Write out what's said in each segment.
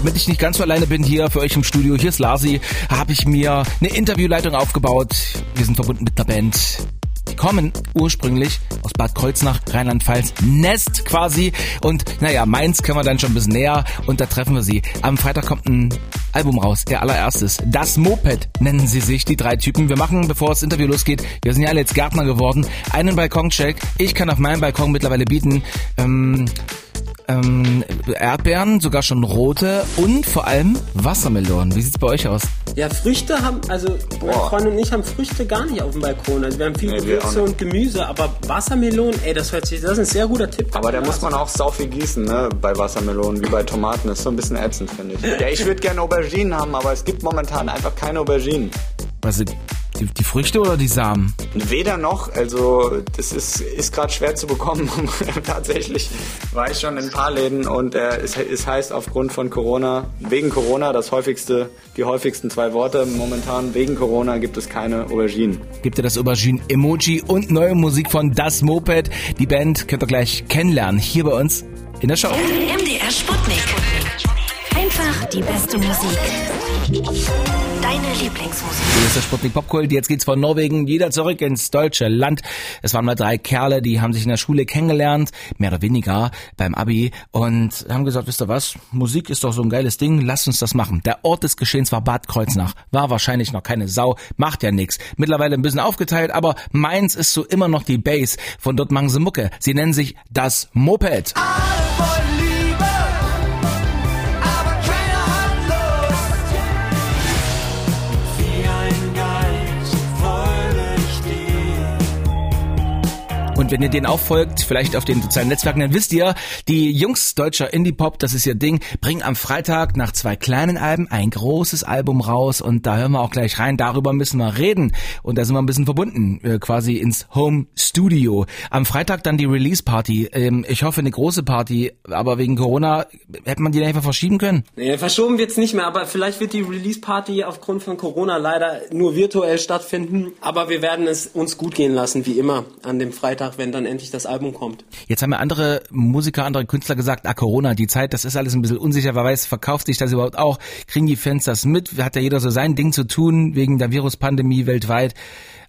damit ich nicht ganz so alleine bin hier für euch im Studio, hier ist Lasi, habe ich mir eine Interviewleitung aufgebaut. Wir sind verbunden mit einer Band. Die kommen ursprünglich aus Bad Kreuznach, Rheinland-Pfalz, Nest quasi. Und naja, Mainz können wir dann schon ein bisschen näher und da treffen wir sie. Am Freitag kommt ein Album raus, ihr allererstes. Das Moped nennen sie sich, die drei Typen. Wir machen, bevor das Interview losgeht, wir sind ja alle jetzt Gärtner geworden, einen Balkoncheck. Ich kann auf meinem Balkon mittlerweile bieten. Ähm, ähm, Erdbeeren, sogar schon rote und vor allem Wassermelonen. Wie sieht's bei euch aus? Ja, Früchte haben, also meine Freundin und ich haben Früchte gar nicht auf dem Balkon. Also wir haben viel nee, Gewürze und Gemüse, aber Wassermelonen, ey, das hört sich, das ist ein sehr guter Tipp. Aber da muss man auch sau viel gießen, ne, bei Wassermelonen, wie bei Tomaten. Das ist so ein bisschen ätzend, finde ich. Ja, ich würde gerne Auberginen haben, aber es gibt momentan einfach keine Auberginen. Was die, die Früchte oder die Samen? Weder noch. Also das ist, ist gerade schwer zu bekommen. Tatsächlich war ich schon in ein paar Läden und äh, es, es heißt aufgrund von Corona, wegen Corona, das häufigste, die häufigsten zwei Worte momentan, wegen Corona gibt es keine Auberginen. Gibt ihr das Auberginen-Emoji und neue Musik von Das Moped. Die Band könnt ihr gleich kennenlernen hier bei uns in der Show. MDR Sputnik. Einfach die beste Musik deine Lieblingsmusik. Hier ist der Sputnik Popkult. Jetzt geht's von Norwegen wieder zurück ins deutsche Land. Es waren mal drei Kerle, die haben sich in der Schule kennengelernt, mehr oder weniger beim Abi und haben gesagt, wisst ihr was? Musik ist doch so ein geiles Ding. Lasst uns das machen. Der Ort des Geschehens war Bad Kreuznach. War wahrscheinlich noch keine Sau. Macht ja nix. Mittlerweile ein bisschen aufgeteilt, aber Mainz ist so immer noch die Base. Von dort machen sie Mucke. Sie nennen sich das Moped. Und wenn ihr den auch folgt, vielleicht auf den sozialen Netzwerken, dann wisst ihr, die Jungs deutscher Indie-Pop, das ist ihr Ding, bringen am Freitag nach zwei kleinen Alben ein großes Album raus und da hören wir auch gleich rein. Darüber müssen wir reden und da sind wir ein bisschen verbunden, äh, quasi ins Home Studio. Am Freitag dann die Release-Party. Ähm, ich hoffe eine große Party, aber wegen Corona hätte man die einfach verschieben können. Nee, verschoben wird's nicht mehr, aber vielleicht wird die Release-Party aufgrund von Corona leider nur virtuell stattfinden. Aber wir werden es uns gut gehen lassen, wie immer, an dem Freitag nach, wenn dann endlich das Album kommt. Jetzt haben ja andere Musiker, andere Künstler gesagt, ah Corona, die Zeit, das ist alles ein bisschen unsicher, wer weiß, verkauft sich das überhaupt auch, kriegen die Fans das mit, hat ja jeder so sein Ding zu tun, wegen der Viruspandemie weltweit.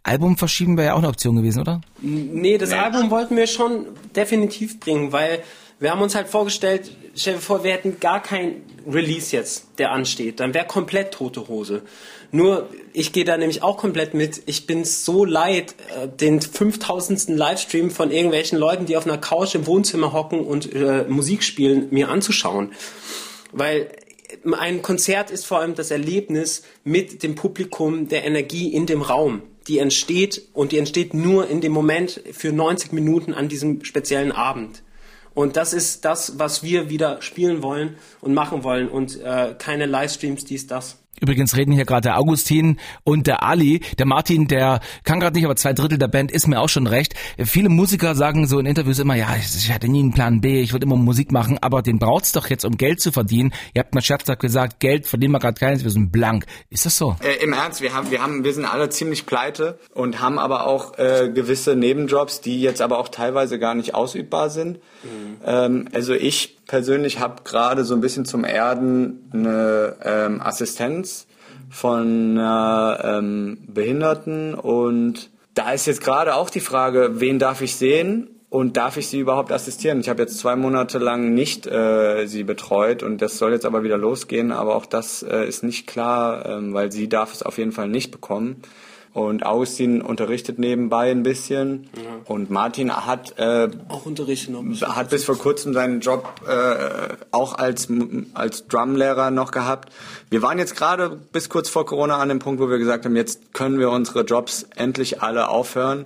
Album verschieben wäre ja auch eine Option gewesen, oder? Nee, das ja. Album wollten wir schon definitiv bringen, weil wir haben uns halt vorgestellt, stell dir vor, wir hätten gar kein Release jetzt, der ansteht. Dann wäre komplett tote Hose. Nur, ich gehe da nämlich auch komplett mit. Ich bin so leid, äh, den 5000. Livestream von irgendwelchen Leuten, die auf einer Couch im Wohnzimmer hocken und äh, Musik spielen, mir anzuschauen. Weil ein Konzert ist vor allem das Erlebnis mit dem Publikum, der Energie in dem Raum. Die entsteht und die entsteht nur in dem Moment für 90 Minuten an diesem speziellen Abend. Und das ist das, was wir wieder spielen wollen und machen wollen und äh, keine Livestreams, dies, das. Übrigens reden hier gerade der Augustin und der Ali. Der Martin, der kann gerade nicht, aber zwei Drittel der Band ist mir auch schon recht. Viele Musiker sagen so in Interviews immer, ja, ich hatte nie einen Plan B, ich würde immer Musik machen, aber den braucht's doch jetzt, um Geld zu verdienen. Ihr habt mal scherzhaft gesagt, Geld verdienen wir gerade keins, wir sind blank. Ist das so? Äh, Im Ernst, wir haben, wir haben, wir sind alle ziemlich pleite und haben aber auch äh, gewisse Nebenjobs, die jetzt aber auch teilweise gar nicht ausübbar sind. Mhm. Ähm, also ich persönlich habe gerade so ein bisschen zum Erden eine ähm, Assistenz von einer ähm, Behinderten und da ist jetzt gerade auch die Frage, wen darf ich sehen und darf ich sie überhaupt assistieren? Ich habe jetzt zwei Monate lang nicht äh, sie betreut und das soll jetzt aber wieder losgehen, aber auch das äh, ist nicht klar, ähm, weil sie darf es auf jeden Fall nicht bekommen. Und Augustin unterrichtet nebenbei ein bisschen. Ja. Und Martin hat äh, auch unterrichtet noch. Hat bis vor kurzem seinen Job äh, auch als als Drumlehrer noch gehabt. Wir waren jetzt gerade bis kurz vor Corona an dem Punkt, wo wir gesagt haben, jetzt können wir unsere Jobs endlich alle aufhören.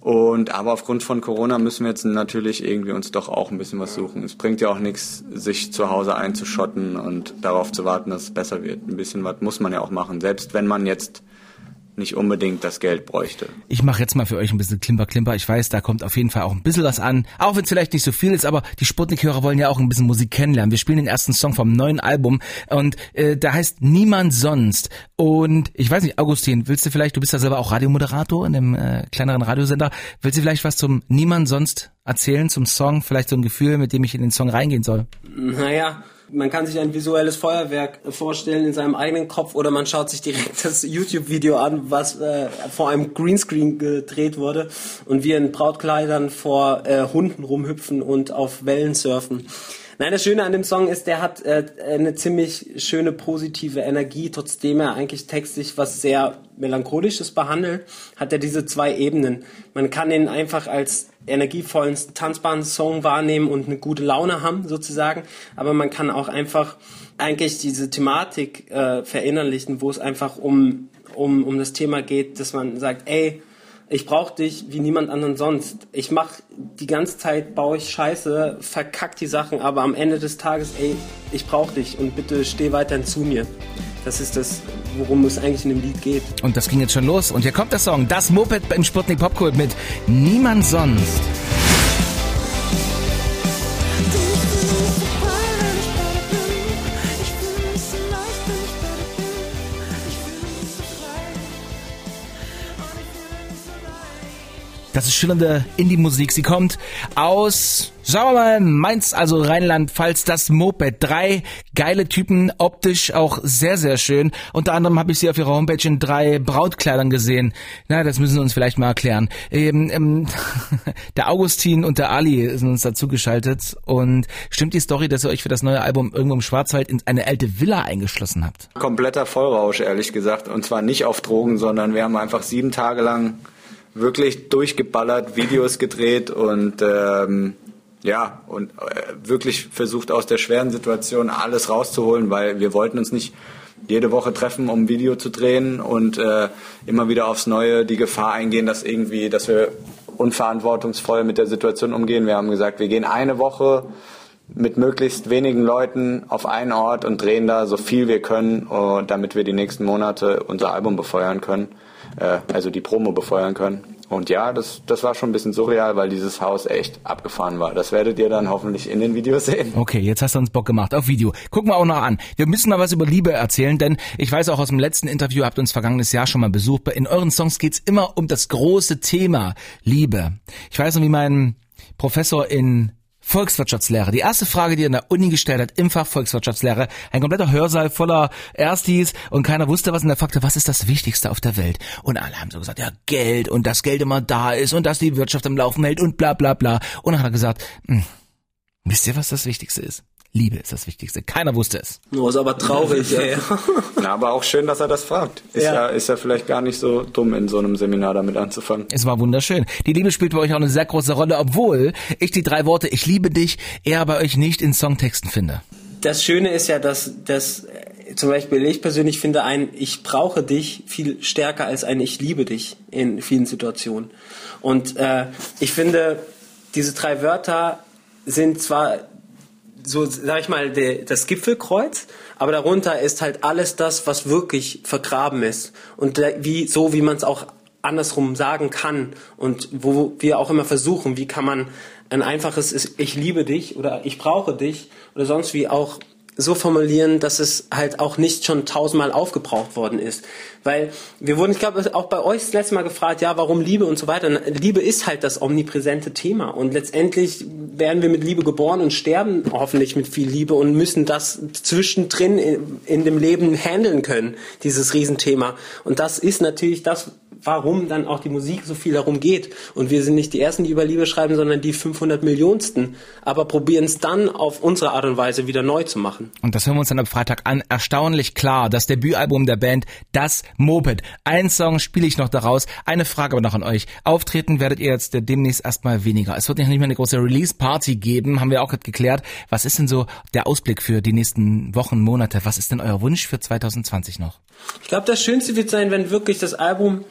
Und aber aufgrund von Corona müssen wir jetzt natürlich irgendwie uns doch auch ein bisschen was suchen. Es bringt ja auch nichts, sich zu Hause einzuschotten und darauf zu warten, dass es besser wird. Ein bisschen was muss man ja auch machen, selbst wenn man jetzt nicht unbedingt das Geld bräuchte. Ich mache jetzt mal für euch ein bisschen Klimper Klimper. Ich weiß, da kommt auf jeden Fall auch ein bisschen was an. Auch wenn es vielleicht nicht so viel ist, aber die Sputnik-Hörer wollen ja auch ein bisschen Musik kennenlernen. Wir spielen den ersten Song vom neuen Album und äh, der heißt Niemand sonst. Und ich weiß nicht, Augustin, willst du vielleicht, du bist ja selber auch Radiomoderator in einem äh, kleineren Radiosender, willst du vielleicht was zum Niemand sonst erzählen, zum Song? Vielleicht so ein Gefühl, mit dem ich in den Song reingehen soll? Naja, man kann sich ein visuelles Feuerwerk vorstellen in seinem eigenen Kopf oder man schaut sich direkt das YouTube-Video an, was äh, vor einem Greenscreen gedreht wurde und wir in Brautkleidern vor äh, Hunden rumhüpfen und auf Wellen surfen. Nein, das Schöne an dem Song ist, der hat äh, eine ziemlich schöne positive Energie, trotzdem er eigentlich textlich was sehr melancholisches behandelt, hat er diese zwei Ebenen. Man kann ihn einfach als energievollen, tanzbaren Song wahrnehmen und eine gute Laune haben, sozusagen, aber man kann auch einfach eigentlich diese Thematik äh, verinnerlichen, wo es einfach um, um, um das Thema geht, dass man sagt, ey, ich brauche dich wie niemand anderen sonst. Ich mache die ganze Zeit, baue ich Scheiße, verkack die Sachen, aber am Ende des Tages, ey, ich brauche dich und bitte steh weiterhin zu mir. Das ist das, worum es eigentlich in dem Lied geht. Und das ging jetzt schon los. Und hier kommt der Song, das Moped im Sputnik Popkult mit Niemand sonst. Das ist schillernde Indie-Musik. Sie kommt aus, sagen wir mal, Mainz, also Rheinland-Pfalz, das Moped. Drei geile Typen, optisch auch sehr, sehr schön. Unter anderem habe ich sie auf ihrer Homepage in drei Brautkleidern gesehen. Na, das müssen Sie uns vielleicht mal erklären. Ähm, ähm, der Augustin und der Ali sind uns dazugeschaltet. Und stimmt die Story, dass ihr euch für das neue Album irgendwo im Schwarzwald in eine alte Villa eingeschlossen habt? Kompletter Vollrausch, ehrlich gesagt. Und zwar nicht auf Drogen, sondern wir haben einfach sieben Tage lang wirklich durchgeballert, Videos gedreht und ähm, ja, und äh, wirklich versucht aus der schweren Situation alles rauszuholen, weil wir wollten uns nicht jede Woche treffen, um ein Video zu drehen und äh, immer wieder aufs Neue die Gefahr eingehen, dass irgendwie, dass wir unverantwortungsvoll mit der Situation umgehen. Wir haben gesagt, wir gehen eine Woche mit möglichst wenigen Leuten auf einen Ort und drehen da so viel wir können, uh, damit wir die nächsten Monate unser Album befeuern können äh, also die Promo befeuern können. Und ja, das, das war schon ein bisschen surreal, weil dieses Haus echt abgefahren war. Das werdet ihr dann hoffentlich in den Videos sehen. Okay, jetzt hast du uns Bock gemacht auf Video. Gucken wir auch noch an. Wir müssen noch was über Liebe erzählen, denn ich weiß auch aus dem letzten Interview, habt uns vergangenes Jahr schon mal besucht. In euren Songs geht's immer um das große Thema Liebe. Ich weiß noch, wie mein Professor in Volkswirtschaftslehre. Die erste Frage, die er in der Uni gestellt hat, im Fach Volkswirtschaftslehre, ein kompletter Hörsaal voller Erstis und keiner wusste was und er fragte, was ist das Wichtigste auf der Welt? Und alle haben so gesagt, ja, Geld und dass Geld immer da ist und dass die Wirtschaft am Laufen hält und bla bla bla. Und dann hat er gesagt, hm, wisst ihr, was das Wichtigste ist? Liebe ist das Wichtigste. Keiner wusste es. Oh, ist aber traurig, ey. Na, aber auch schön, dass er das fragt. Ist ja. ja. ist ja vielleicht gar nicht so dumm, in so einem Seminar damit anzufangen. Es war wunderschön. Die Liebe spielt bei euch auch eine sehr große Rolle, obwohl ich die drei Worte Ich liebe dich eher bei euch nicht in Songtexten finde. Das Schöne ist ja, dass, dass zum Beispiel ich persönlich finde ein Ich brauche dich viel stärker als ein Ich liebe dich in vielen Situationen. Und äh, ich finde, diese drei Wörter sind zwar so, sag ich mal, de, das Gipfelkreuz, aber darunter ist halt alles das, was wirklich vergraben ist. Und wie, so wie man es auch andersrum sagen kann und wo wir auch immer versuchen, wie kann man ein einfaches Ich liebe dich oder ich brauche dich oder sonst wie auch so formulieren, dass es halt auch nicht schon tausendmal aufgebraucht worden ist. Weil wir wurden, ich glaube, auch bei euch das letzte Mal gefragt, ja, warum Liebe und so weiter. Liebe ist halt das omnipräsente Thema. Und letztendlich werden wir mit Liebe geboren und sterben hoffentlich mit viel Liebe und müssen das zwischendrin in, in dem Leben handeln können, dieses Riesenthema. Und das ist natürlich das, warum dann auch die Musik so viel darum geht. Und wir sind nicht die Ersten, die über Liebe schreiben, sondern die 500 Millionsten. Aber probieren es dann auf unsere Art und Weise wieder neu zu machen. Und das hören wir uns dann am Freitag an. Erstaunlich klar, das Debütalbum der Band, das Moped. Ein Song spiele ich noch daraus. Eine Frage aber noch an euch. Auftreten werdet ihr jetzt demnächst erstmal weniger. Es wird nicht mehr eine große Release-Party geben, haben wir auch gerade geklärt. Was ist denn so der Ausblick für die nächsten Wochen, Monate? Was ist denn euer Wunsch für 2020 noch? Ich glaube, das Schönste wird sein, wenn wirklich das Album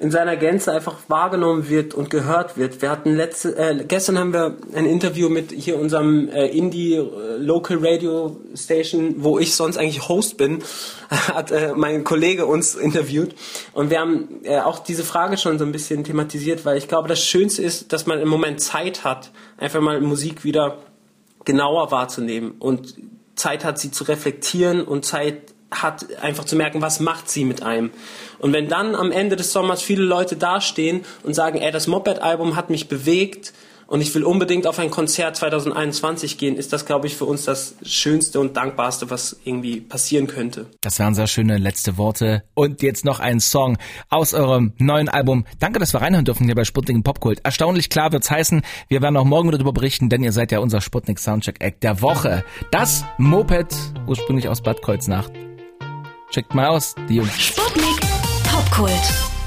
in seiner Gänze einfach wahrgenommen wird und gehört wird. Wir hatten letzte, äh, gestern haben wir ein Interview mit hier unserem äh, Indie äh, Local Radio Station, wo ich sonst eigentlich Host bin, hat äh, mein Kollege uns interviewt und wir haben äh, auch diese Frage schon so ein bisschen thematisiert, weil ich glaube, das Schönste ist, dass man im Moment Zeit hat, einfach mal Musik wieder genauer wahrzunehmen und Zeit hat, sie zu reflektieren und Zeit hat, einfach zu merken, was macht sie mit einem. Und wenn dann am Ende des Sommers viele Leute dastehen und sagen, ey, das Moped-Album hat mich bewegt und ich will unbedingt auf ein Konzert 2021 gehen, ist das, glaube ich, für uns das Schönste und Dankbarste, was irgendwie passieren könnte. Das waren sehr schöne letzte Worte. Und jetzt noch ein Song aus eurem neuen Album. Danke, dass wir reinhören dürfen hier bei Sputnik Popkult. Erstaunlich klar wird's heißen. Wir werden auch morgen darüber berichten, denn ihr seid ja unser Sputnik Soundcheck Act der Woche. Das Moped, ursprünglich aus Bad Kreuznach. Checkt mal aus, die Jungs. Sputnik Popkult.